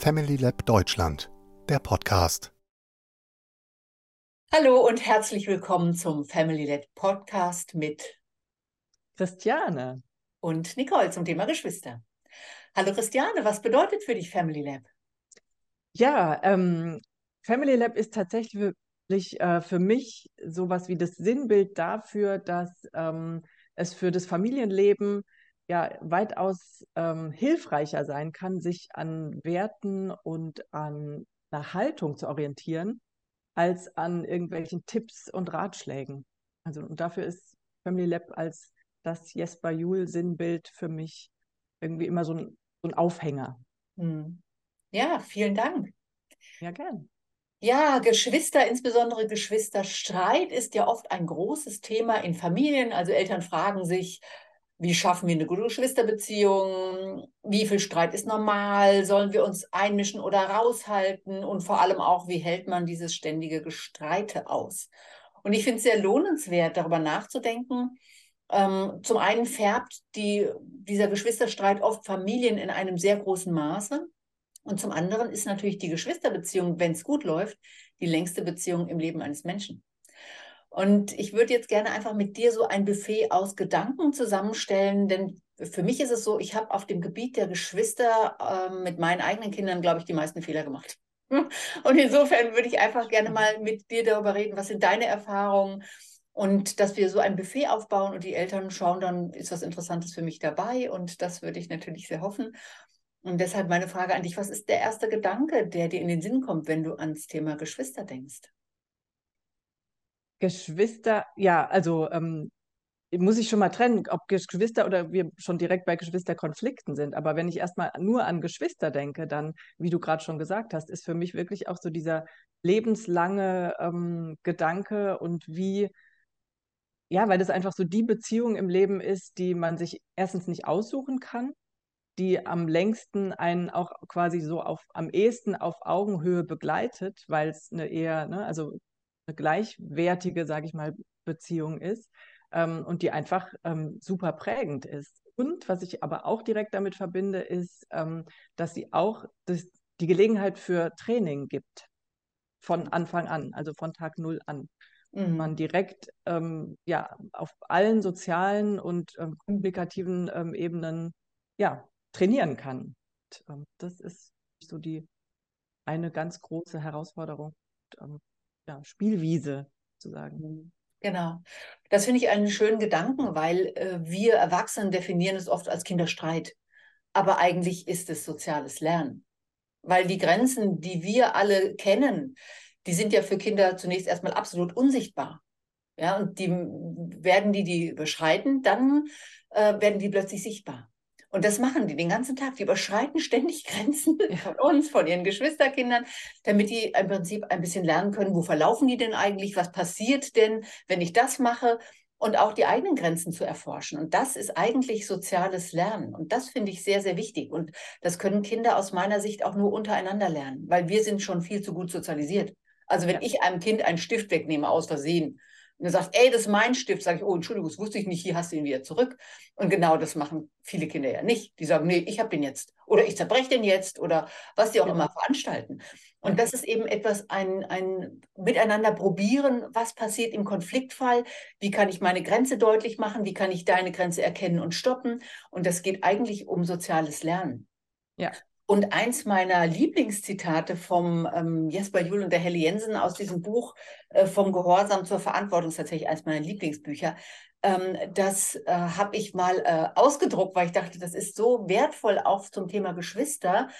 Family Lab Deutschland, der Podcast. Hallo und herzlich willkommen zum Family Lab Podcast mit Christiane und Nicole zum Thema Geschwister. Hallo Christiane, was bedeutet für dich Family Lab? Ja, ähm, Family Lab ist tatsächlich äh, für mich sowas wie das Sinnbild dafür, dass ähm, es für das Familienleben ja weitaus ähm, hilfreicher sein kann, sich an Werten und an einer Haltung zu orientieren, als an irgendwelchen Tipps und Ratschlägen. Also und dafür ist Family Lab als das Jesper Juhl Sinnbild für mich irgendwie immer so ein, so ein Aufhänger. Hm. Ja, vielen Dank. Ja, gern. Ja, Geschwister, insbesondere Geschwisterstreit ist ja oft ein großes Thema in Familien. Also Eltern fragen sich, wie schaffen wir eine gute Geschwisterbeziehung? Wie viel Streit ist normal? Sollen wir uns einmischen oder raushalten? Und vor allem auch, wie hält man dieses ständige Gestreite aus? Und ich finde es sehr lohnenswert, darüber nachzudenken. Ähm, zum einen färbt die, dieser Geschwisterstreit oft Familien in einem sehr großen Maße. Und zum anderen ist natürlich die Geschwisterbeziehung, wenn es gut läuft, die längste Beziehung im Leben eines Menschen. Und ich würde jetzt gerne einfach mit dir so ein Buffet aus Gedanken zusammenstellen, denn für mich ist es so, ich habe auf dem Gebiet der Geschwister äh, mit meinen eigenen Kindern, glaube ich, die meisten Fehler gemacht. Und insofern würde ich einfach gerne mal mit dir darüber reden, was sind deine Erfahrungen und dass wir so ein Buffet aufbauen und die Eltern schauen, dann ist was Interessantes für mich dabei und das würde ich natürlich sehr hoffen. Und deshalb meine Frage an dich, was ist der erste Gedanke, der dir in den Sinn kommt, wenn du ans Thema Geschwister denkst? Geschwister, ja, also ähm, muss ich schon mal trennen, ob Geschwister oder wir schon direkt bei Geschwisterkonflikten sind. Aber wenn ich erstmal nur an Geschwister denke, dann, wie du gerade schon gesagt hast, ist für mich wirklich auch so dieser lebenslange ähm, Gedanke und wie, ja, weil das einfach so die Beziehung im Leben ist, die man sich erstens nicht aussuchen kann, die am längsten einen auch quasi so auf, am ehesten auf Augenhöhe begleitet, weil es eine eher, ne, also eine gleichwertige, sage ich mal, Beziehung ist ähm, und die einfach ähm, super prägend ist. Und was ich aber auch direkt damit verbinde, ist, ähm, dass sie auch das, die Gelegenheit für Training gibt von Anfang an, also von Tag Null an. Mhm. Man direkt ähm, ja, auf allen sozialen und ähm, kommunikativen ähm, Ebenen ja, trainieren kann. Und, das ist so die eine ganz große Herausforderung. Und, ja, Spielwiese sozusagen. Mhm. Genau. Das finde ich einen schönen Gedanken, weil äh, wir Erwachsenen definieren es oft als Kinderstreit. Aber eigentlich ist es soziales Lernen. Weil die Grenzen, die wir alle kennen, die sind ja für Kinder zunächst erstmal absolut unsichtbar. Ja, und die werden die die überschreiten, dann äh, werden die plötzlich sichtbar. Und das machen die den ganzen Tag. Die überschreiten ständig Grenzen von uns, von ihren Geschwisterkindern, damit die im Prinzip ein bisschen lernen können, wo verlaufen die denn eigentlich, was passiert denn, wenn ich das mache und auch die eigenen Grenzen zu erforschen. Und das ist eigentlich soziales Lernen. Und das finde ich sehr, sehr wichtig. Und das können Kinder aus meiner Sicht auch nur untereinander lernen, weil wir sind schon viel zu gut sozialisiert. Also wenn ja. ich einem Kind einen Stift wegnehme aus Versehen, und er sagt, ey, das ist mein Stift, sage ich, oh, Entschuldigung, das wusste ich nicht, hier hast du ihn wieder zurück. Und genau das machen viele Kinder ja nicht. Die sagen, nee, ich habe den jetzt oder ich zerbreche den jetzt oder was sie auch ja. immer veranstalten. Und das ist eben etwas, ein, ein Miteinander probieren, was passiert im Konfliktfall, wie kann ich meine Grenze deutlich machen, wie kann ich deine Grenze erkennen und stoppen. Und das geht eigentlich um soziales Lernen. Ja. Und eins meiner Lieblingszitate vom ähm, Jesper Juhl und der Helle Jensen aus diesem Buch äh, Vom Gehorsam zur Verantwortung ist tatsächlich eins meiner Lieblingsbücher. Ähm, das äh, habe ich mal äh, ausgedruckt, weil ich dachte, das ist so wertvoll auch zum Thema Geschwister.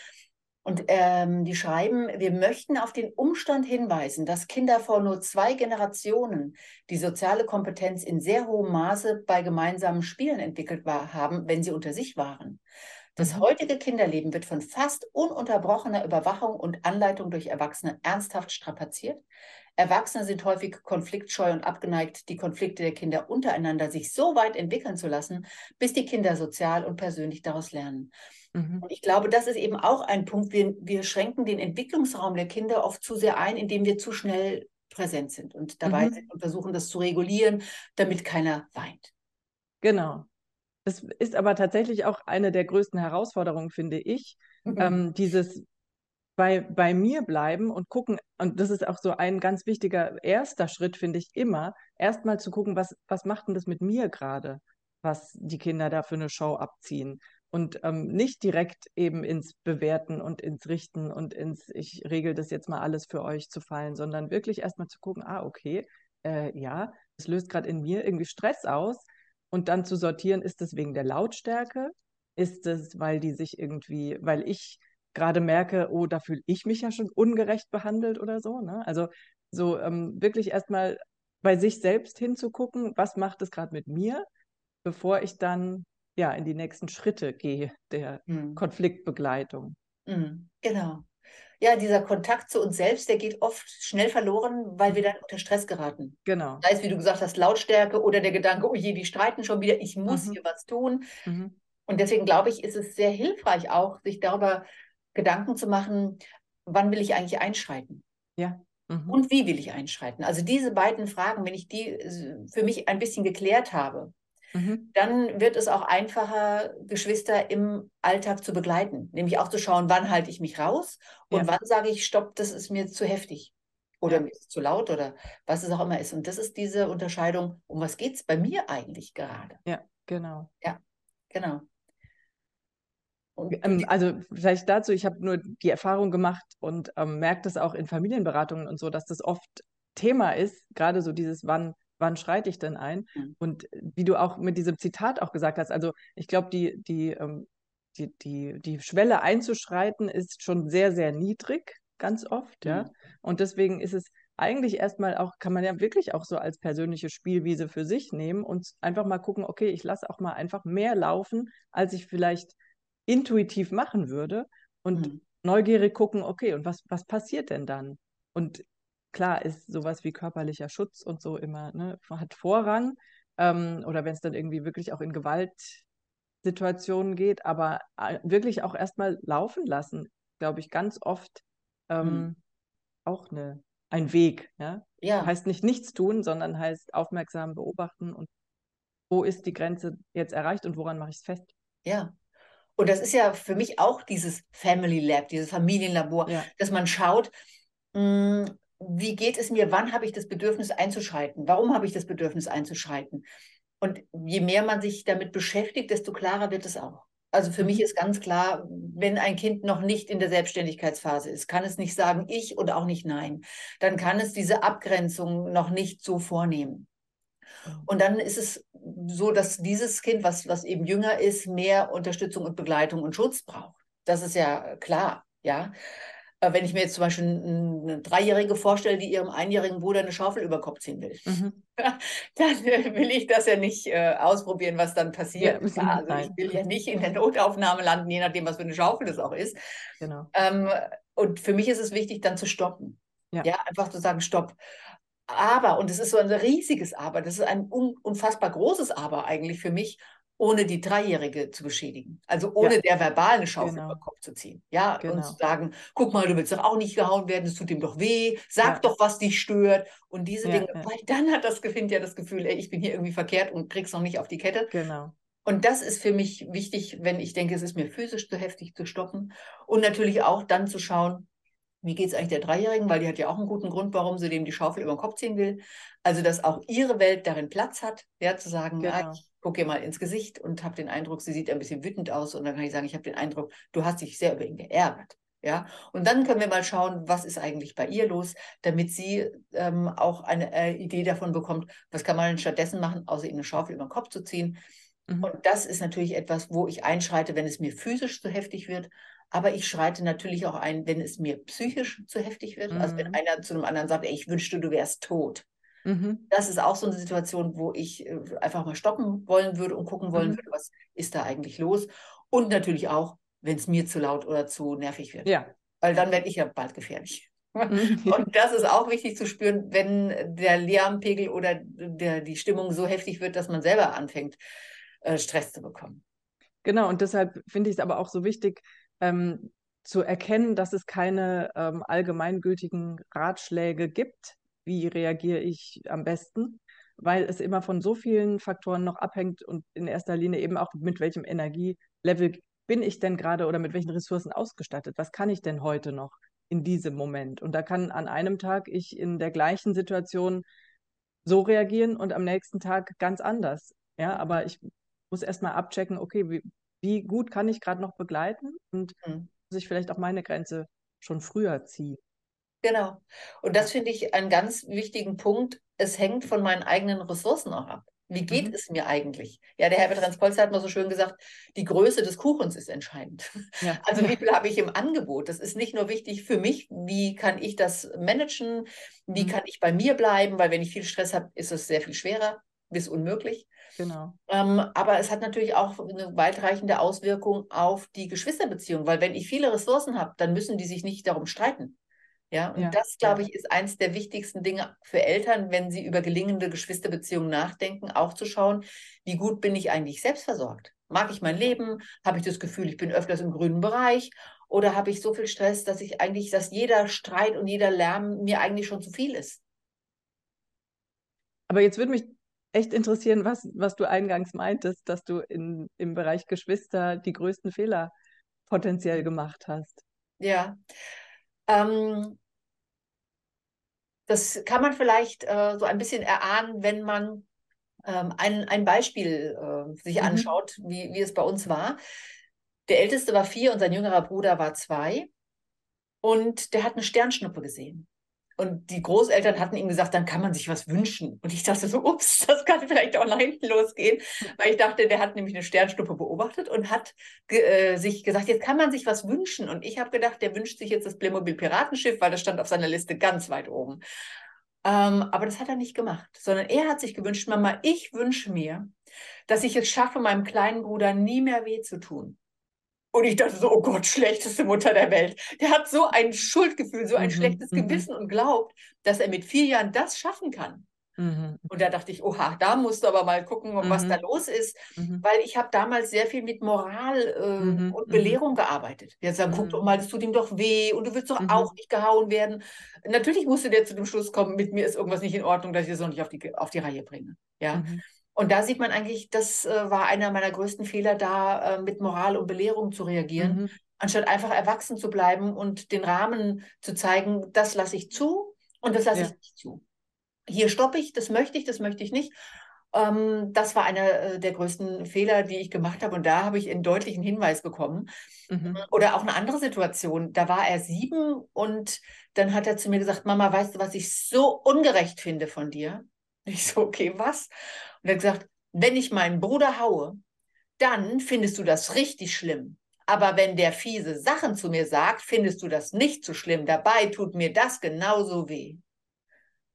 Und ähm, die schreiben, wir möchten auf den Umstand hinweisen, dass Kinder vor nur zwei Generationen die soziale Kompetenz in sehr hohem Maße bei gemeinsamen Spielen entwickelt war, haben, wenn sie unter sich waren. Das mhm. heutige Kinderleben wird von fast ununterbrochener Überwachung und Anleitung durch Erwachsene ernsthaft strapaziert. Erwachsene sind häufig konfliktscheu und abgeneigt, die Konflikte der Kinder untereinander sich so weit entwickeln zu lassen, bis die Kinder sozial und persönlich daraus lernen. Mhm. Und ich glaube, das ist eben auch ein Punkt. Wir, wir schränken den Entwicklungsraum der Kinder oft zu sehr ein, indem wir zu schnell präsent sind und dabei mhm. sind und versuchen, das zu regulieren, damit keiner weint. Genau. Das ist aber tatsächlich auch eine der größten Herausforderungen, finde ich. Mhm. Ähm, dieses, bei, bei mir bleiben und gucken, und das ist auch so ein ganz wichtiger erster Schritt, finde ich immer, erstmal zu gucken, was, was macht denn das mit mir gerade, was die Kinder da für eine Show abziehen. Und ähm, nicht direkt eben ins Bewerten und ins Richten und ins, ich regel das jetzt mal alles für euch zu fallen, sondern wirklich erstmal zu gucken, ah, okay, äh, ja, es löst gerade in mir irgendwie Stress aus. Und dann zu sortieren, ist es wegen der Lautstärke? Ist es, weil die sich irgendwie, weil ich gerade merke, oh, da fühle ich mich ja schon ungerecht behandelt oder so. Ne? Also so ähm, wirklich erstmal bei sich selbst hinzugucken, was macht es gerade mit mir, bevor ich dann ja in die nächsten Schritte gehe der mhm. Konfliktbegleitung. Mhm. Genau. Ja, dieser Kontakt zu uns selbst, der geht oft schnell verloren, weil wir dann unter Stress geraten. Genau. Sei es, wie du gesagt hast, Lautstärke oder der Gedanke, oh je, die streiten schon wieder, ich muss mhm. hier was tun. Mhm. Und deswegen glaube ich, ist es sehr hilfreich auch, sich darüber Gedanken zu machen, wann will ich eigentlich einschreiten? Ja. Mhm. Und wie will ich einschreiten? Also diese beiden Fragen, wenn ich die äh, für mich ein bisschen geklärt habe, mhm. dann wird es auch einfacher, Geschwister im Alltag zu begleiten. Nämlich auch zu schauen, wann halte ich mich raus und ja. wann sage ich, stopp, das ist mir zu heftig. Oder ja. mir ist zu laut oder was es auch immer ist. Und das ist diese Unterscheidung, um was geht es bei mir eigentlich gerade? Ja, genau. Ja, genau. Ähm, also vielleicht dazu, ich habe nur die Erfahrung gemacht und ähm, merke das auch in Familienberatungen und so, dass das oft Thema ist, gerade so dieses, wann, wann schreite ich denn ein? Mhm. Und wie du auch mit diesem Zitat auch gesagt hast, also ich glaube, die, die, ähm, die, die, die Schwelle einzuschreiten ist schon sehr, sehr niedrig, ganz oft, mhm. ja. Und deswegen ist es eigentlich erstmal auch, kann man ja wirklich auch so als persönliche Spielwiese für sich nehmen und einfach mal gucken, okay, ich lasse auch mal einfach mehr laufen, als ich vielleicht intuitiv machen würde und mhm. neugierig gucken, okay, und was, was passiert denn dann? Und klar ist sowas wie körperlicher Schutz und so immer, ne, hat Vorrang. Ähm, oder wenn es dann irgendwie wirklich auch in Gewaltsituationen geht, aber äh, wirklich auch erstmal laufen lassen, glaube ich, ganz oft ähm, mhm. auch eine, ein Weg. Ja? ja? Heißt nicht nichts tun, sondern heißt aufmerksam beobachten und wo ist die Grenze jetzt erreicht und woran mache ich es fest? Ja, und das ist ja für mich auch dieses Family Lab, dieses Familienlabor, ja. dass man schaut, mh, hm, wie geht es mir, wann habe ich das Bedürfnis einzuschreiten, warum habe ich das Bedürfnis einzuschreiten. Und je mehr man sich damit beschäftigt, desto klarer wird es auch. Also für mich mhm. ist ganz klar, wenn ein Kind noch nicht in der Selbstständigkeitsphase ist, kann es nicht sagen ich und auch nicht nein. Dann kann es diese Abgrenzung noch nicht so vornehmen. Und dann ist es so, dass dieses Kind, was, was eben jünger ist, mehr Unterstützung und Begleitung und Schutz braucht. Das ist ja klar, ja. Äh, wenn ich mir jetzt zum Beispiel eine Dreijährige vorstelle, die ihrem einjährigen Bruder eine Schaufel über den Kopf ziehen will, mhm. dann will ich das ja nicht äh, ausprobieren, was dann passiert. Ja, ja, also ich will ja nicht in der Notaufnahme landen, je nachdem, was für eine Schaufel das auch ist. Genau. Ähm, und für mich ist es wichtig, dann zu stoppen. Ja. ja, einfach zu sagen, stopp. Aber, und es ist so ein riesiges Aber, das ist ein unfassbar großes Aber eigentlich für mich, ohne die Dreijährige zu beschädigen. Also ohne ja. der verbal eine Schaufel genau. über den Kopf zu ziehen. Ja, genau. und zu sagen, guck mal, du willst doch auch nicht gehauen werden, es tut ihm doch weh, sag ja. doch, was dich stört. Und diese ja, Dinge, weil dann hat das Kind ja das Gefühl, ey, ich bin hier irgendwie verkehrt und krieg's noch nicht auf die Kette. Genau. Und das ist für mich wichtig, wenn ich denke, es ist mir physisch zu heftig zu stoppen. Und natürlich auch dann zu schauen, wie geht es eigentlich der Dreijährigen, weil die hat ja auch einen guten Grund, warum sie dem die Schaufel über den Kopf ziehen will. Also, dass auch ihre Welt darin Platz hat, ja, zu sagen, genau. ja, ich gucke ihr mal ins Gesicht und habe den Eindruck, sie sieht ein bisschen wütend aus. Und dann kann ich sagen, ich habe den Eindruck, du hast dich sehr über ihn geärgert. Ja, und dann können wir mal schauen, was ist eigentlich bei ihr los, damit sie ähm, auch eine äh, Idee davon bekommt, was kann man stattdessen machen, außer ihr eine Schaufel über den Kopf zu ziehen. Mhm. Und das ist natürlich etwas, wo ich einschreite, wenn es mir physisch zu heftig wird, aber ich schreite natürlich auch ein, wenn es mir psychisch zu heftig wird. Mhm. Also wenn mhm. einer zu einem anderen sagt, ey, ich wünschte, du wärst tot. Mhm. Das ist auch so eine Situation, wo ich äh, einfach mal stoppen wollen würde und gucken wollen mhm. würde, was ist da eigentlich los. Und natürlich auch, wenn es mir zu laut oder zu nervig wird. Ja. Weil dann werde ich ja bald gefährlich. Mhm. Und das ist auch wichtig zu spüren, wenn der Lärmpegel oder der, die Stimmung so heftig wird, dass man selber anfängt, äh, Stress zu bekommen. Genau, und deshalb finde ich es aber auch so wichtig, ähm, zu erkennen, dass es keine ähm, allgemeingültigen Ratschläge gibt, wie reagiere ich am besten, weil es immer von so vielen Faktoren noch abhängt und in erster Linie eben auch mit welchem Energielevel bin ich denn gerade oder mit welchen Ressourcen ausgestattet? Was kann ich denn heute noch in diesem Moment? Und da kann an einem Tag ich in der gleichen Situation so reagieren und am nächsten Tag ganz anders. Ja, aber ich muss erstmal abchecken, okay, wie, wie gut kann ich gerade noch begleiten und mhm. muss ich vielleicht auch meine Grenze schon früher ziehen. Genau. Und das finde ich einen ganz wichtigen Punkt. Es hängt von meinen eigenen Ressourcen auch ab. Wie geht mhm. es mir eigentlich? Ja, der Herbert Ranspolzer hat mal so schön gesagt, die Größe des Kuchens ist entscheidend. Ja. Also wie viel habe ich im Angebot? Das ist nicht nur wichtig für mich, wie kann ich das managen, wie mhm. kann ich bei mir bleiben, weil wenn ich viel Stress habe, ist es sehr viel schwerer bis unmöglich. Genau. Ähm, aber es hat natürlich auch eine weitreichende Auswirkung auf die Geschwisterbeziehung, weil wenn ich viele Ressourcen habe, dann müssen die sich nicht darum streiten. Ja, und ja, das, glaube ich, ist eins der wichtigsten Dinge für Eltern, wenn sie über gelingende Geschwisterbeziehungen nachdenken, auch zu schauen, wie gut bin ich eigentlich selbstversorgt? Mag ich mein Leben? Habe ich das Gefühl, ich bin öfters im grünen Bereich? Oder habe ich so viel Stress, dass ich eigentlich, dass jeder Streit und jeder Lärm mir eigentlich schon zu viel ist? Aber jetzt würde mich echt interessieren, was, was du eingangs meintest, dass du in, im Bereich Geschwister die größten Fehler potenziell gemacht hast. Ja, ähm, das kann man vielleicht äh, so ein bisschen erahnen, wenn man ähm, ein, ein Beispiel äh, sich mhm. anschaut, wie, wie es bei uns war. Der Älteste war vier und sein jüngerer Bruder war zwei. Und der hat eine Sternschnuppe gesehen. Und die Großeltern hatten ihm gesagt, dann kann man sich was wünschen. Und ich dachte so, ups, das kann vielleicht auch nach hinten losgehen. Weil ich dachte, der hat nämlich eine Sternschnuppe beobachtet und hat äh, sich gesagt, jetzt kann man sich was wünschen. Und ich habe gedacht, der wünscht sich jetzt das Playmobil Piratenschiff, weil das stand auf seiner Liste ganz weit oben. Ähm, aber das hat er nicht gemacht, sondern er hat sich gewünscht, Mama, ich wünsche mir, dass ich es schaffe, meinem kleinen Bruder nie mehr weh zu tun. Und ich dachte so, oh Gott, schlechteste Mutter der Welt. Der hat so ein Schuldgefühl, so ein mhm, schlechtes mhm. Gewissen und glaubt, dass er mit vier Jahren das schaffen kann. Mhm. Und da dachte ich, oha, da musst du aber mal gucken, was da los ist. Weil ich habe damals sehr viel mit Moral äh, und Belehrung gearbeitet. Jetzt sagen, guck doch mal, das tut ihm doch weh und du willst doch auch nicht gehauen werden. Natürlich musste der zu dem Schluss kommen, mit mir ist irgendwas nicht in Ordnung, dass ich das noch nicht auf die, auf die Reihe bringe. Ja. Und da sieht man eigentlich, das äh, war einer meiner größten Fehler, da äh, mit Moral und Belehrung zu reagieren, mhm. anstatt einfach erwachsen zu bleiben und den Rahmen zu zeigen, das lasse ich zu und das lasse ja. ich nicht zu. Hier stoppe ich, das möchte ich, das möchte ich nicht. Ähm, das war einer äh, der größten Fehler, die ich gemacht habe. Und da habe ich einen deutlichen Hinweis bekommen. Mhm. Oder auch eine andere Situation. Da war er sieben und dann hat er zu mir gesagt, Mama, weißt du, was ich so ungerecht finde von dir? Ich so, okay, was? Und er hat gesagt, wenn ich meinen Bruder haue, dann findest du das richtig schlimm. Aber wenn der fiese Sachen zu mir sagt, findest du das nicht so schlimm. Dabei tut mir das genauso weh.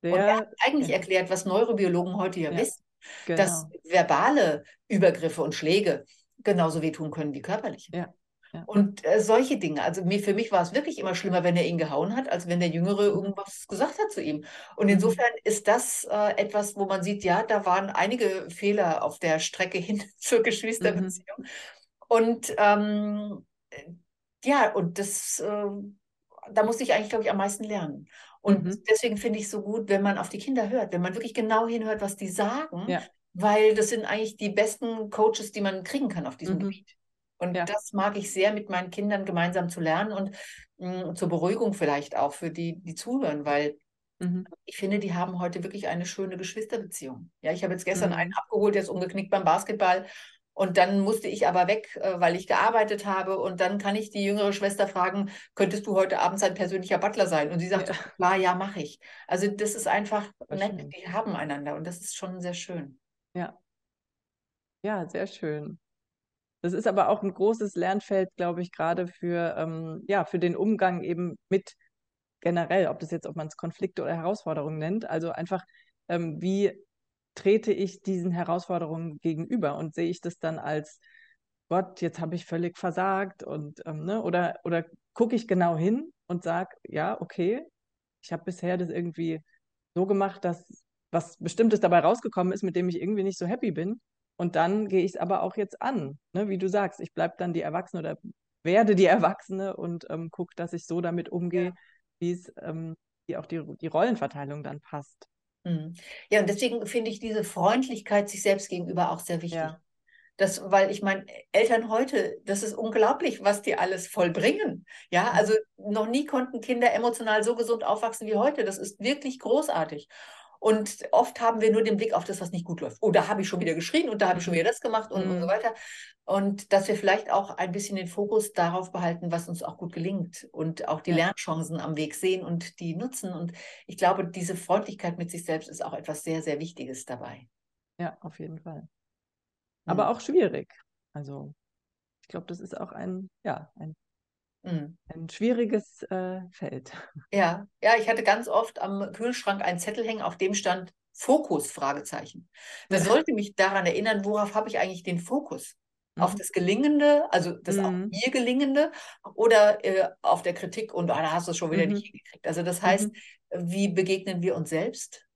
Der, und er hat eigentlich ja. erklärt, was Neurobiologen heute ja, ja wissen, genau. dass verbale Übergriffe und Schläge genauso wehtun können wie körperliche. Ja. Und äh, solche Dinge. Also mir, für mich war es wirklich immer schlimmer, wenn er ihn gehauen hat, als wenn der Jüngere mhm. irgendwas gesagt hat zu ihm. Und mhm. insofern ist das äh, etwas, wo man sieht, ja, da waren einige Fehler auf der Strecke hin zur Geschwisterbeziehung. Mhm. Und ähm, ja, und das, äh, da musste ich eigentlich, glaube ich, am meisten lernen. Und mhm. deswegen finde ich es so gut, wenn man auf die Kinder hört, wenn man wirklich genau hinhört, was die sagen, ja. weil das sind eigentlich die besten Coaches, die man kriegen kann auf diesem mhm. Gebiet. Und ja. das mag ich sehr, mit meinen Kindern gemeinsam zu lernen und mh, mm, zur Beruhigung vielleicht auch für die, die zuhören, weil mhm. ich finde, die haben heute wirklich eine schöne Geschwisterbeziehung. Ja, ich habe jetzt gestern mhm. einen abgeholt, der ist umgeknickt beim Basketball. Und dann musste ich aber weg, äh, weil ich gearbeitet habe. Und dann kann ich die jüngere Schwester fragen, könntest du heute Abend sein persönlicher Butler sein? Und sie sagt, ja. klar, ja, mache ich. Also das ist einfach das nett, schön. die haben einander und das ist schon sehr schön. Ja. Ja, sehr schön. Das ist aber auch ein großes Lernfeld, glaube ich, gerade für, ähm, ja, für den Umgang eben mit generell, ob das jetzt, ob man es Konflikte oder Herausforderungen nennt. Also einfach, ähm, wie trete ich diesen Herausforderungen gegenüber und sehe ich das dann als Gott, jetzt habe ich völlig versagt und ähm, ne, oder, oder gucke ich genau hin und sage, ja, okay, ich habe bisher das irgendwie so gemacht, dass was Bestimmtes dabei rausgekommen ist, mit dem ich irgendwie nicht so happy bin. Und dann gehe ich es aber auch jetzt an, ne? wie du sagst, ich bleibe dann die Erwachsene oder werde die Erwachsene und ähm, gucke, dass ich so damit umgehe, ja. wie es ähm, wie auch die, die Rollenverteilung dann passt. Mhm. Ja, und deswegen finde ich diese Freundlichkeit sich selbst gegenüber auch sehr wichtig. Ja. Das, weil ich meine, Eltern heute, das ist unglaublich, was die alles vollbringen. Ja, Mhm. also noch nie konnten Kinder emotional so gesund aufwachsen wie heute. Das ist wirklich großartig. Und oft haben wir nur den Blick auf das, was nicht gut läuft. Oh, da habe ich schon wieder geschrien und da habe ich schon Mhm. wieder das gemacht und, und so Mhm. weiter. Und dass wir vielleicht auch ein bisschen den Fokus darauf behalten, was uns auch gut gelingt und auch die Ja. Lernchancen am Weg sehen und die nutzen. Und ich glaube, diese Freundlichkeit mit sich selbst ist auch etwas sehr, sehr Wichtiges dabei. Ja, auf jeden Fall. Aber Mhm. auch schwierig. Also, ich glaube, das ist auch ein, ja, ein, Mhm. ein schwieriges äh, Feld. Ja, ja, ich hatte ganz oft am Kühlschrank einen Zettel hängen, auf dem stand Fokus, Fragezeichen. Das Ja. sollte mich daran erinnern, worauf habe ich eigentlich den Fokus? Auf Mhm. das Gelingende, also das auch Mhm. mir Gelingende, oder äh, auf der Kritik und ah, da hast du es schon wieder Mhm. nicht hingekriegt. Also das heißt, Mhm. wie begegnen wir uns selbst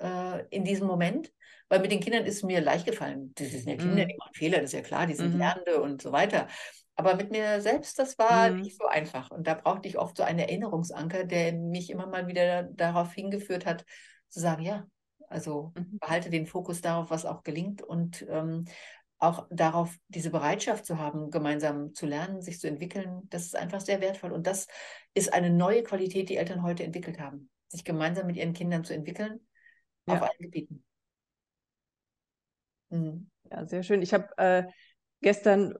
äh, in diesem Moment? Weil mit den Kindern ist mir leicht gefallen. Das sind ja Kinder, Mhm. die machen Fehler, das ist ja klar, die sind Mhm. Lernende und so weiter. Aber mit mir selbst, das war Mhm. nicht so einfach. Und da brauchte ich oft so einen Erinnerungsanker, der mich immer mal wieder darauf hingeführt hat, zu sagen, ja, also Mhm. behalte den Fokus darauf, was auch gelingt und ähm, auch darauf, diese Bereitschaft zu haben, gemeinsam zu lernen, sich zu entwickeln. Das ist einfach sehr wertvoll. Und das ist eine neue Qualität, die Eltern heute entwickelt haben, sich gemeinsam mit ihren Kindern zu entwickeln auf Ja. allen Gebieten. Mhm. Ja, sehr schön. Ich habe äh, gestern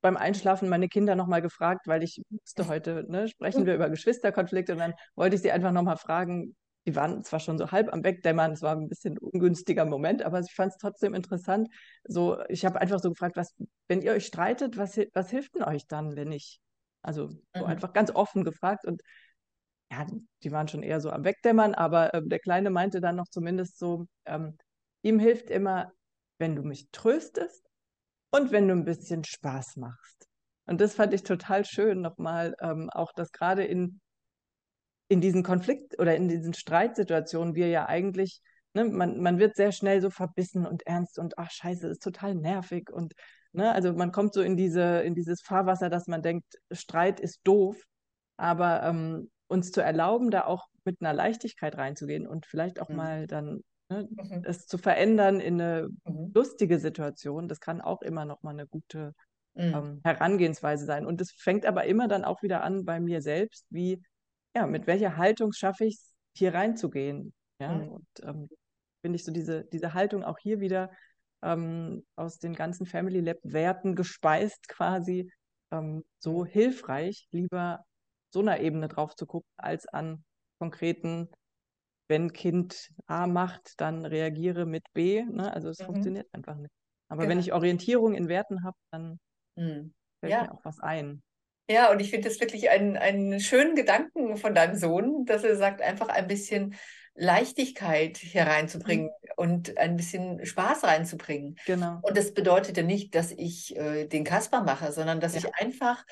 beim Einschlafen meine Kinder nochmal gefragt, weil ich wusste heute, ne, sprechen wir über Geschwisterkonflikte und dann wollte ich sie einfach nochmal fragen. Die waren zwar schon so halb am Wegdämmern, es war ein bisschen ungünstiger Moment, aber ich fand es trotzdem interessant. So, ich habe einfach so gefragt, was, wenn ihr euch streitet, was, was hilft denn euch dann, wenn ich, also so Mhm. einfach ganz offen gefragt und ja, die waren schon eher so am Wegdämmern, aber ähm, der Kleine meinte dann noch zumindest so, ähm, ihm hilft immer, wenn du mich tröstest und wenn du ein bisschen Spaß machst. Und das fand ich total schön nochmal, ähm, auch dass gerade in, in diesen Konflikt- oder in diesen Streitsituationen wir ja eigentlich, ne, man, man wird sehr schnell so verbissen und ernst und ach scheiße, ist total nervig und ne, also man kommt so in diese, in dieses Fahrwasser, dass man denkt, Streit ist doof, aber ähm, uns zu erlauben, da auch mit einer Leichtigkeit reinzugehen und vielleicht auch Mhm. mal dann ne, Mhm. es zu verändern in eine Mhm. lustige Situation, das kann auch immer noch mal eine gute Mhm. ähm, Herangehensweise sein. Und es fängt aber immer dann auch wieder an bei mir selbst, wie, ja, mit welcher Haltung schaffe ich es, hier reinzugehen. Ja, Mhm. und ähm, finde ich so diese, diese Haltung auch hier wieder ähm, aus den ganzen Family Lab Werten gespeist quasi ähm, so Mhm. hilfreich, lieber so einer Ebene drauf zu gucken, als an konkreten, wenn Kind A macht, dann reagiere mit B. Ne? Also es Mhm. funktioniert einfach nicht. Aber wenn Genau. ich Orientierung in Werten habe, dann Mhm. fällt Ja. mir auch was ein. Ja, und ich finde das wirklich einen, einen schönen Gedanken von deinem Sohn, dass er sagt, einfach ein bisschen Leichtigkeit hier reinzubringen und ein bisschen Spaß reinzubringen. Genau. Und das bedeutet ja nicht, dass ich äh, den Kasper mache, sondern dass Ja. ich einfach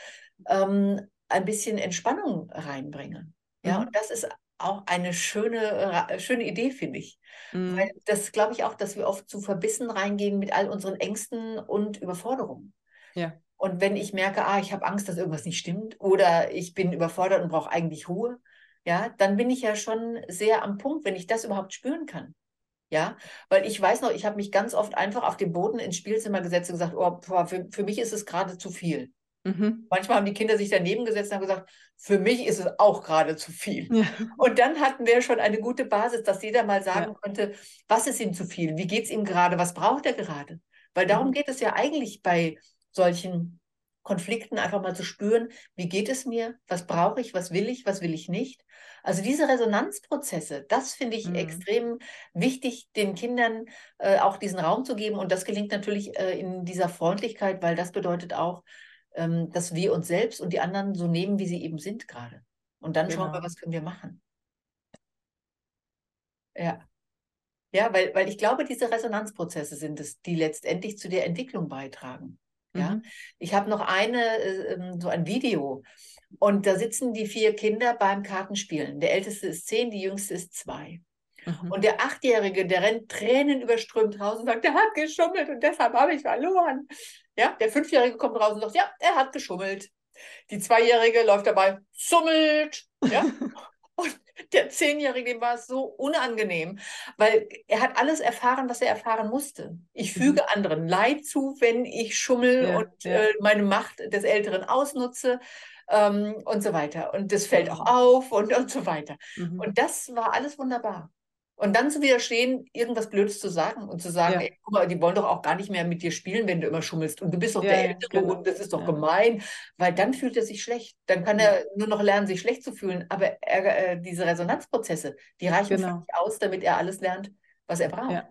ähm, ein bisschen Entspannung reinbringe. Ja, Mhm. und das ist auch eine schöne, Ra- schöne Idee, finde ich. Mhm. Weil das glaube ich auch, dass wir oft zu verbissen reingehen mit all unseren Ängsten und Überforderungen. Ja. Und wenn ich merke, ah, ich habe Angst, dass irgendwas nicht stimmt oder ich bin überfordert und brauche eigentlich Ruhe, ja, dann bin ich ja schon sehr am Punkt, wenn ich das überhaupt spüren kann. Ja, weil ich weiß noch, ich habe mich ganz oft einfach auf den Boden ins Spielzimmer gesetzt und gesagt, oh, für, für mich ist es gerade zu viel. Mhm. Manchmal haben die Kinder sich daneben gesetzt und haben gesagt, für mich ist es auch gerade zu viel. Ja. Und dann hatten wir schon eine gute Basis, dass jeder mal sagen Ja. konnte, was ist ihm zu viel? Wie geht es ihm gerade? Was braucht er gerade? Weil darum Mhm. geht es ja eigentlich bei solchen Konflikten, einfach mal zu spüren, wie geht es mir? Was brauche ich? Was will ich? Was will ich nicht? Also diese Resonanzprozesse, das finde ich Mhm. extrem wichtig, den Kindern äh, auch diesen Raum zu geben. Und das gelingt natürlich äh, in dieser Freundlichkeit, weil das bedeutet auch, dass wir uns selbst und die anderen so nehmen, wie sie eben sind gerade. Und dann schauen wir, Genau. was können wir machen. Ja. Ja, weil, weil ich glaube, diese Resonanzprozesse sind es, die letztendlich zu der Entwicklung beitragen. Ja, Mhm. ich habe noch eine, äh, ähm, so ein Video und da sitzen die vier Kinder beim Kartenspielen. Der älteste ist zehn, die jüngste ist zwei. Mhm. Und der Achtjährige, der rennt tränenüberströmt raus und sagt, der hat geschummelt und deshalb habe ich verloren. Ja, der Fünfjährige kommt raus und sagt, ja, er hat geschummelt. Die Zweijährige läuft dabei, summelt. Ja, Und der Zehnjährige, dem war es so unangenehm, weil er hat alles erfahren, was er erfahren musste. Ich füge mhm. anderen Leid zu, wenn ich schummel ja, und ja. Äh, meine Macht des Älteren ausnutze ähm, und so weiter. Und das fällt auch mhm. auf und, und so weiter. Mhm. Und das war alles wunderbar. Und dann zu widerstehen, irgendwas Blödes zu sagen und zu sagen, ja. ey, guck mal, die wollen doch auch gar nicht mehr mit dir spielen, wenn du immer schummelst. Und du bist doch ja, der Ältere genau. und das ist doch gemein, weil dann fühlt er sich schlecht. Dann kann er nur noch lernen, sich schlecht zu fühlen. Aber er, äh, diese Resonanzprozesse, die reichen genau. nicht aus, damit er alles lernt, was er braucht. Ja.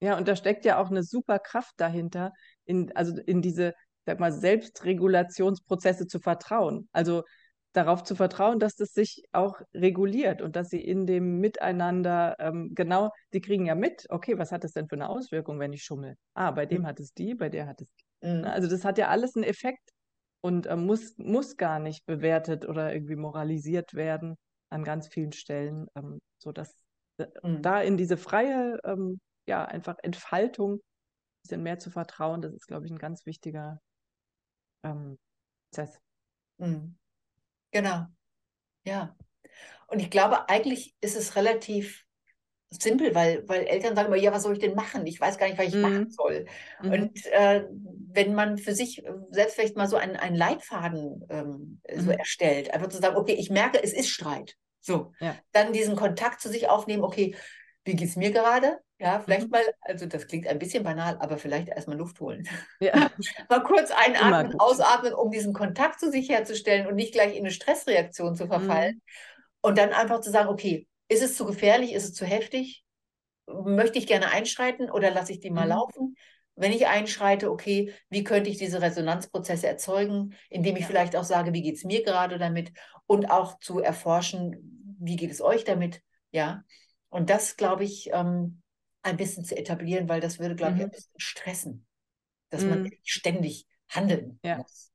ja, und da steckt ja auch eine super Kraft dahinter, in, also in diese, sag mal, Selbstregulationsprozesse zu vertrauen. Also darauf zu vertrauen, dass das sich auch reguliert und dass sie in dem Miteinander ähm, genau, sie kriegen ja mit, okay, was hat das denn für eine Auswirkung, wenn ich schummel? Ah, bei dem mhm. hat es die, bei der hat es die. Mhm. Also das hat ja alles einen Effekt und äh, muss, muss gar nicht bewertet oder irgendwie moralisiert werden an ganz vielen Stellen, ähm, sodass äh, mhm. da in diese freie, ähm, ja, einfach Entfaltung, ein bisschen mehr zu vertrauen, das ist, glaube ich, ein ganz wichtiger ähm, Prozess. Mhm. Genau. Ja. Und ich glaube, eigentlich ist es relativ simpel, weil, weil Eltern sagen immer, ja, was soll ich denn machen? Ich weiß gar nicht, was ich mhm. machen soll. Mhm. Und äh, wenn man für sich selbst vielleicht mal so einen, einen Leitfaden ähm, mhm. so erstellt, einfach zu sagen, okay, ich merke, es ist Streit. So, ja. dann diesen Kontakt zu sich aufnehmen, okay, wie geht es mir gerade? Ja, vielleicht mhm. mal, also das klingt ein bisschen banal, aber vielleicht erstmal Luft holen. Ja. mal kurz einatmen, ausatmen, um diesen Kontakt zu sich herzustellen und nicht gleich in eine Stressreaktion zu verfallen. Mhm. Und dann einfach zu sagen, okay, ist es zu gefährlich, ist es zu heftig? Möchte ich gerne einschreiten oder lasse ich die mal mhm. laufen? Wenn ich einschreite, okay, wie könnte ich diese Resonanzprozesse erzeugen, indem ich ja. vielleicht auch sage, wie geht es mir gerade damit und auch zu erforschen, wie geht es euch damit? Ja, und das, glaube ich, ähm, ein bisschen zu etablieren, weil das würde, glaube mhm. ich, ein bisschen stressen, dass mhm. man ständig handeln ja. muss.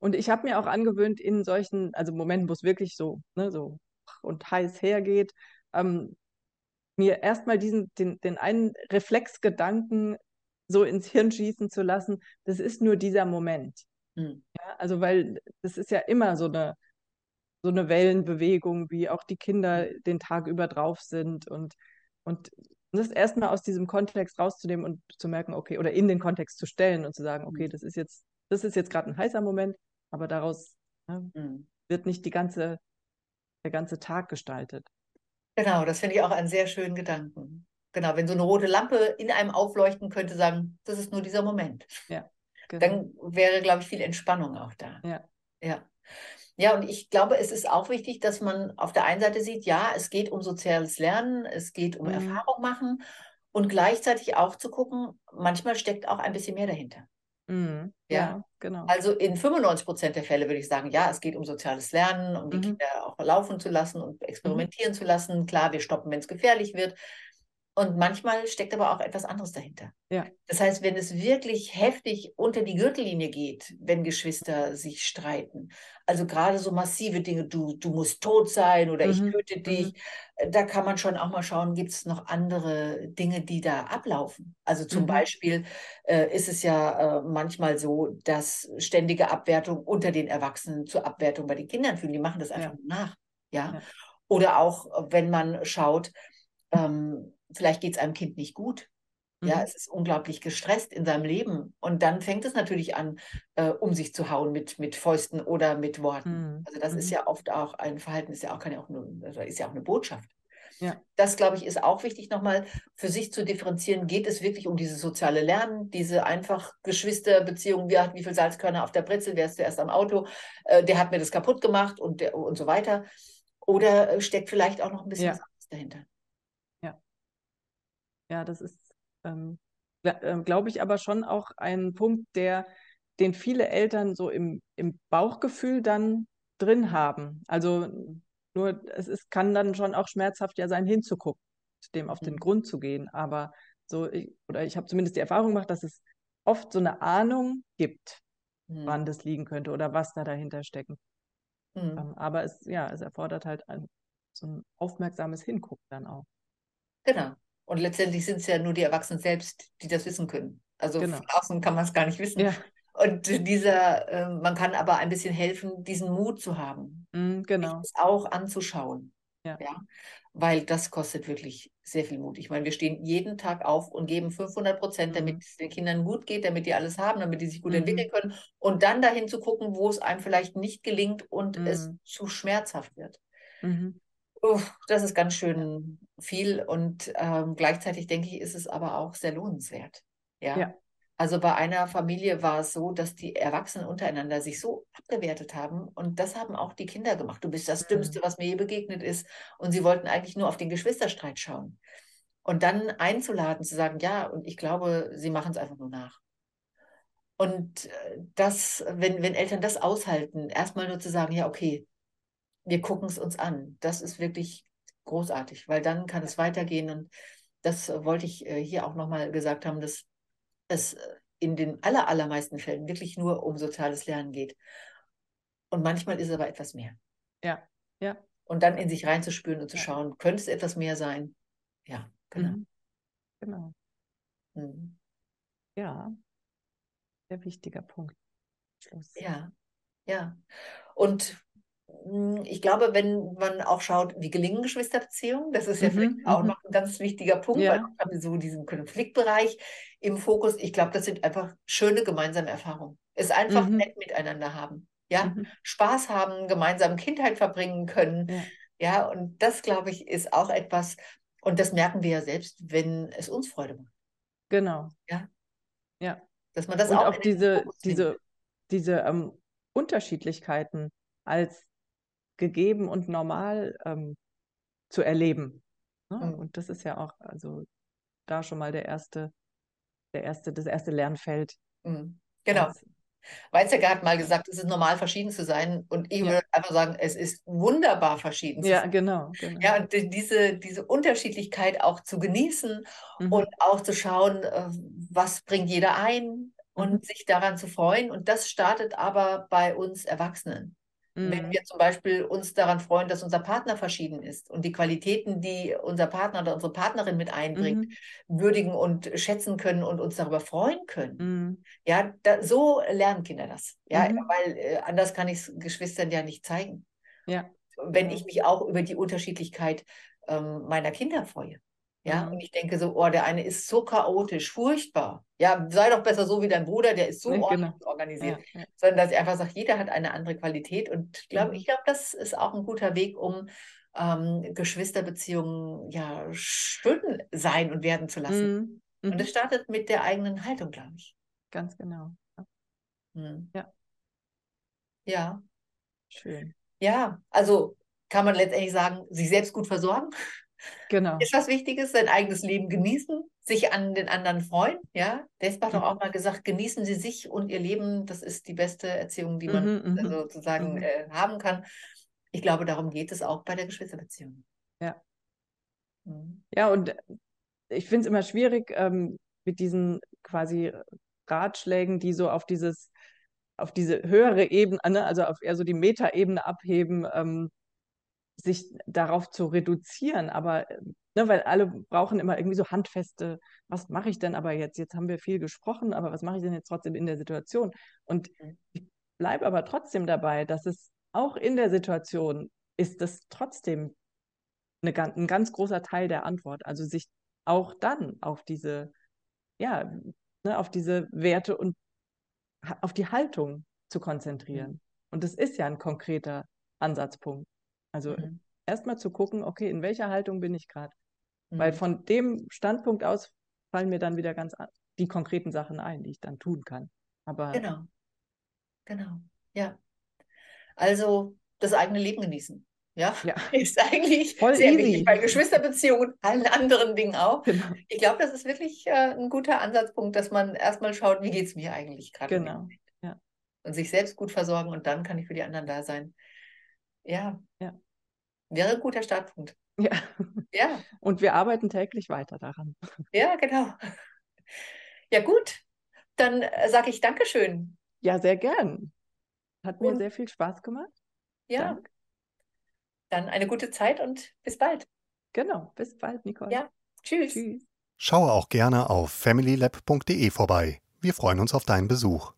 Und ich habe mir auch angewöhnt, in solchen, also Momenten, wo es wirklich so, ne, so und heiß hergeht, ähm, mir erstmal diesen, den, den einen Reflexgedanken so ins Hirn schießen zu lassen, das ist nur dieser Moment. Mhm. Ja, also weil das ist ja immer so eine, so eine Wellenbewegung, wie auch die Kinder mhm. den Tag über drauf sind und, und das erstmal aus diesem Kontext rauszunehmen und zu merken, okay, oder in den Kontext zu stellen und zu sagen, okay, mhm. das ist jetzt, das ist jetzt gerade ein heißer Moment, aber daraus ne, mhm. wird nicht die ganze, der ganze Tag gestaltet. Genau, das finde ich auch einen sehr schönen Gedanken. Genau, wenn so eine rote Lampe in einem aufleuchten könnte, sagen, das ist nur dieser Moment. Ja, genau. Dann wäre, glaube ich, viel Entspannung auch da. Ja. Ja. Ja, und ich glaube, es ist auch wichtig, dass man auf der einen Seite sieht, ja, es geht um soziales Lernen, es geht um mhm. Erfahrung machen und gleichzeitig auch zu gucken, manchmal steckt auch ein bisschen mehr dahinter. Mhm. Ja, ja, genau. Also in 95 Prozent der Fälle würde ich sagen, ja, es geht um soziales Lernen, um die mhm. Kinder auch laufen zu lassen und mhm. experimentieren zu lassen. Klar, wir stoppen, wenn es gefährlich wird. Und manchmal steckt aber auch etwas anderes dahinter. Ja. Das heißt, wenn es wirklich heftig unter die Gürtellinie geht, wenn Geschwister sich streiten, also gerade so massive Dinge, du, du musst tot sein oder mhm. ich töte dich, mhm. Äh, da kann man schon auch mal schauen, gibt es noch andere Dinge, die da ablaufen. Also zum mhm. Beispiel äh, ist es ja äh, manchmal so, dass ständige Abwertung unter den Erwachsenen zur Abwertung bei den Kindern führen. Die machen das einfach ja. nach. Ja? ja? Oder auch, wenn man schaut, ähm, vielleicht geht es einem Kind nicht gut. Ja, mhm. es ist unglaublich gestresst in seinem Leben. Und dann fängt es natürlich an, äh, um sich zu hauen mit, mit Fäusten oder mit Worten. Mhm. Also das mhm. ist ja oft auch ein Verhalten, ist ja auch, kann ja auch nur, ist ja auch eine Botschaft. Ja. Das, glaube ich, ist auch wichtig, nochmal für sich zu differenzieren. Geht es wirklich um dieses soziale Lernen, diese einfach Geschwisterbeziehungen, wer hat wie viel Salzkörner auf der Brezel, wer ist zuerst am Auto, äh, der hat mir das kaputt gemacht und, der, und so weiter. Oder äh, steckt vielleicht auch noch ein bisschen ja. was anderes dahinter. Ja, das ist, ähm, äh, glaube ich, aber schon auch ein Punkt, der, den viele Eltern so im, im Bauchgefühl dann drin haben. Also nur, es ist, kann dann schon auch schmerzhaft ja sein, hinzugucken, dem auf den mhm. Grund zu gehen. Aber so, ich, oder ich habe zumindest die Erfahrung gemacht, dass es oft so eine Ahnung gibt, mhm. wann das liegen könnte oder was da dahinter stecken. Mhm. Ähm, aber es, ja, es erfordert halt ein, so ein aufmerksames Hingucken dann auch. Genau. Und letztendlich sind es ja nur die Erwachsenen selbst, die das wissen können. Also genau. von außen kann man es gar nicht wissen. Ja. Und dieser, äh, man kann aber ein bisschen helfen, diesen Mut zu haben, Mm, genau. das auch anzuschauen. Ja. Ja, weil das kostet wirklich sehr viel Mut. Ich meine, wir stehen jeden Tag auf und geben 500 Prozent, damit Mhm. es den Kindern gut geht, damit die alles haben, damit die sich gut Mhm. entwickeln können und dann dahin zu gucken, wo es einem vielleicht nicht gelingt und es Mhm. zu schmerzhaft wird. Mhm. Uff, das ist ganz schön viel und ähm, gleichzeitig denke ich, ist es aber auch sehr lohnenswert. Ja. Ja. Also bei einer Familie war es so, dass die Erwachsenen untereinander sich so abgewertet haben und das haben auch die Kinder gemacht. Du bist das Mhm. Dümmste, was mir je begegnet ist und sie wollten eigentlich nur auf den Geschwisterstreit schauen. Und dann einzuladen, zu sagen, ja, und ich glaube, sie machen es einfach nur nach. Und äh, das, wenn, wenn Eltern das aushalten, erstmal nur zu sagen, ja, okay, wir gucken es uns an, das ist wirklich großartig, weil dann kann es weitergehen. Und das äh, wollte ich äh, hier auch nochmal gesagt haben, dass es äh, in den aller, allermeisten Fällen wirklich nur um soziales Lernen geht. Und manchmal ist es aber etwas mehr. Ja, ja. Und dann in sich reinzuspüren und zu schauen, könnte es etwas mehr sein? Ja, genau. Mhm. Genau. Mhm. Ja. Sehr wichtiger Punkt. Schluss. Ja, ja. Und ich glaube, wenn man auch schaut, wie gelingen Geschwisterbeziehungen, das ist ja Mhm, vielleicht auch mhm. noch ein ganz wichtiger Punkt, weil Ja. oft haben wir so diesen Konfliktbereich im Fokus. Ich glaube, das sind einfach schöne gemeinsame Erfahrungen. Es einfach Mhm. nett miteinander haben. Ja, Mhm. Spaß haben, gemeinsam Kindheit verbringen können. Ja. Ja, und das, glaube ich, ist auch etwas, und das merken wir ja selbst, wenn es uns Freude macht. Genau. Ja. Ja. Dass man das Und auch auch diese, diese, diese ähm, Unterschiedlichkeiten als gegeben und normal ähm, zu erleben. Ne? Mhm. Und das ist ja auch, also da schon mal der erste, der erste, das erste Lernfeld. Mhm. Genau. als- Weizsäcker hat mal gesagt, es ist normal, verschieden zu sein. Und ich Ja. würde einfach sagen, es ist wunderbar, verschieden zu Ja, sein. genau, genau. Ja, und die- diese, diese Unterschiedlichkeit auch zu genießen Mhm. und auch zu schauen, äh, was bringt jeder ein und Mhm. sich daran zu freuen. Und das startet aber bei uns Erwachsenen. Wenn Mhm. wir zum Beispiel uns daran freuen, dass unser Partner verschieden ist und die Qualitäten, die unser Partner oder unsere Partnerin mit einbringt, Mhm. würdigen und schätzen können und uns darüber freuen können. Mhm. Ja, da, so lernen Kinder das. Ja, Mhm. weil äh, anders kann ich es Geschwistern ja nicht zeigen. Ja, Wenn ich mich auch über die Unterschiedlichkeit ähm, meiner Kinder freue. Ja, Mhm. und ich denke so, oh, der eine ist so chaotisch, furchtbar. Ja, sei doch besser so wie dein Bruder, der ist so Ja, ordentlich genau. organisiert. Ja, ja. Sondern dass ich einfach sage, jeder hat eine andere Qualität. Und ich glaube, Mhm. ich glaube, das ist auch ein guter Weg, um ähm, Geschwisterbeziehungen ja schön sein und werden zu lassen. Mhm. Und Mhm. es startet mit der eigenen Haltung, glaube ich. Ganz genau. Ja, Hm. Ja. Ja, Schön. ja, also kann man letztendlich sagen, sich selbst gut versorgen Genau. ist was Wichtiges, sein eigenes Leben genießen, sich an den anderen freuen. Ja, Despa hat doch auch mal gesagt, genießen Sie sich und Ihr Leben, das ist die beste Erziehung, die man Mhm, äh, mhm, sozusagen mhm. äh, haben kann. Ich glaube, darum geht es auch bei der Geschwisterbeziehung. Ja. Mhm. Ja, und ich finde es immer schwierig ähm, mit diesen quasi Ratschlägen, die so auf dieses, auf diese höhere Ebene, ne, also auf eher so die Metaebene abheben, ähm, sich darauf zu reduzieren. Aber, ne, weil alle brauchen immer irgendwie so handfeste, was mache ich denn aber jetzt? Jetzt haben wir viel gesprochen, aber was mache ich denn jetzt trotzdem in der Situation? Und Mhm. ich bleibe aber trotzdem dabei, dass es auch in der Situation ist es trotzdem eine, ein ganz großer Teil der Antwort. Also sich auch dann auf diese, ja, ne, auf diese Werte und auf die Haltung zu konzentrieren. Und das ist ja ein konkreter Ansatzpunkt. Also Mhm. erstmal zu gucken, okay, in welcher Haltung bin ich gerade? Weil Mhm. von dem Standpunkt aus fallen mir dann wieder ganz an- die konkreten Sachen ein, die ich dann tun kann. Aber Genau, genau, ja. Also das eigene Leben genießen. Ja, ja, ist eigentlich Voll sehr easy. wichtig bei Geschwisterbeziehungen, allen anderen Dingen auch. genau, Ich glaube, das ist wirklich äh, ein guter Ansatzpunkt, dass man erstmal schaut, wie geht es mir eigentlich gerade. genau. Ja. Und sich selbst gut versorgen und dann kann ich für die anderen da sein. Ja. Ja. Wäre ein guter Startpunkt. Ja. Ja, Und wir arbeiten täglich weiter daran. ja, genau. Ja, gut. Dann äh, sage ich Dankeschön. Ja, sehr gern. Hat mir Und- sehr viel Spaß gemacht. Ja, Dank. dann eine gute Zeit und bis bald. Genau. Bis bald, Nicole. Ja. Tschüss. Tschüss. Schaue auch gerne auf familylab.de vorbei. Wir freuen uns auf deinen Besuch.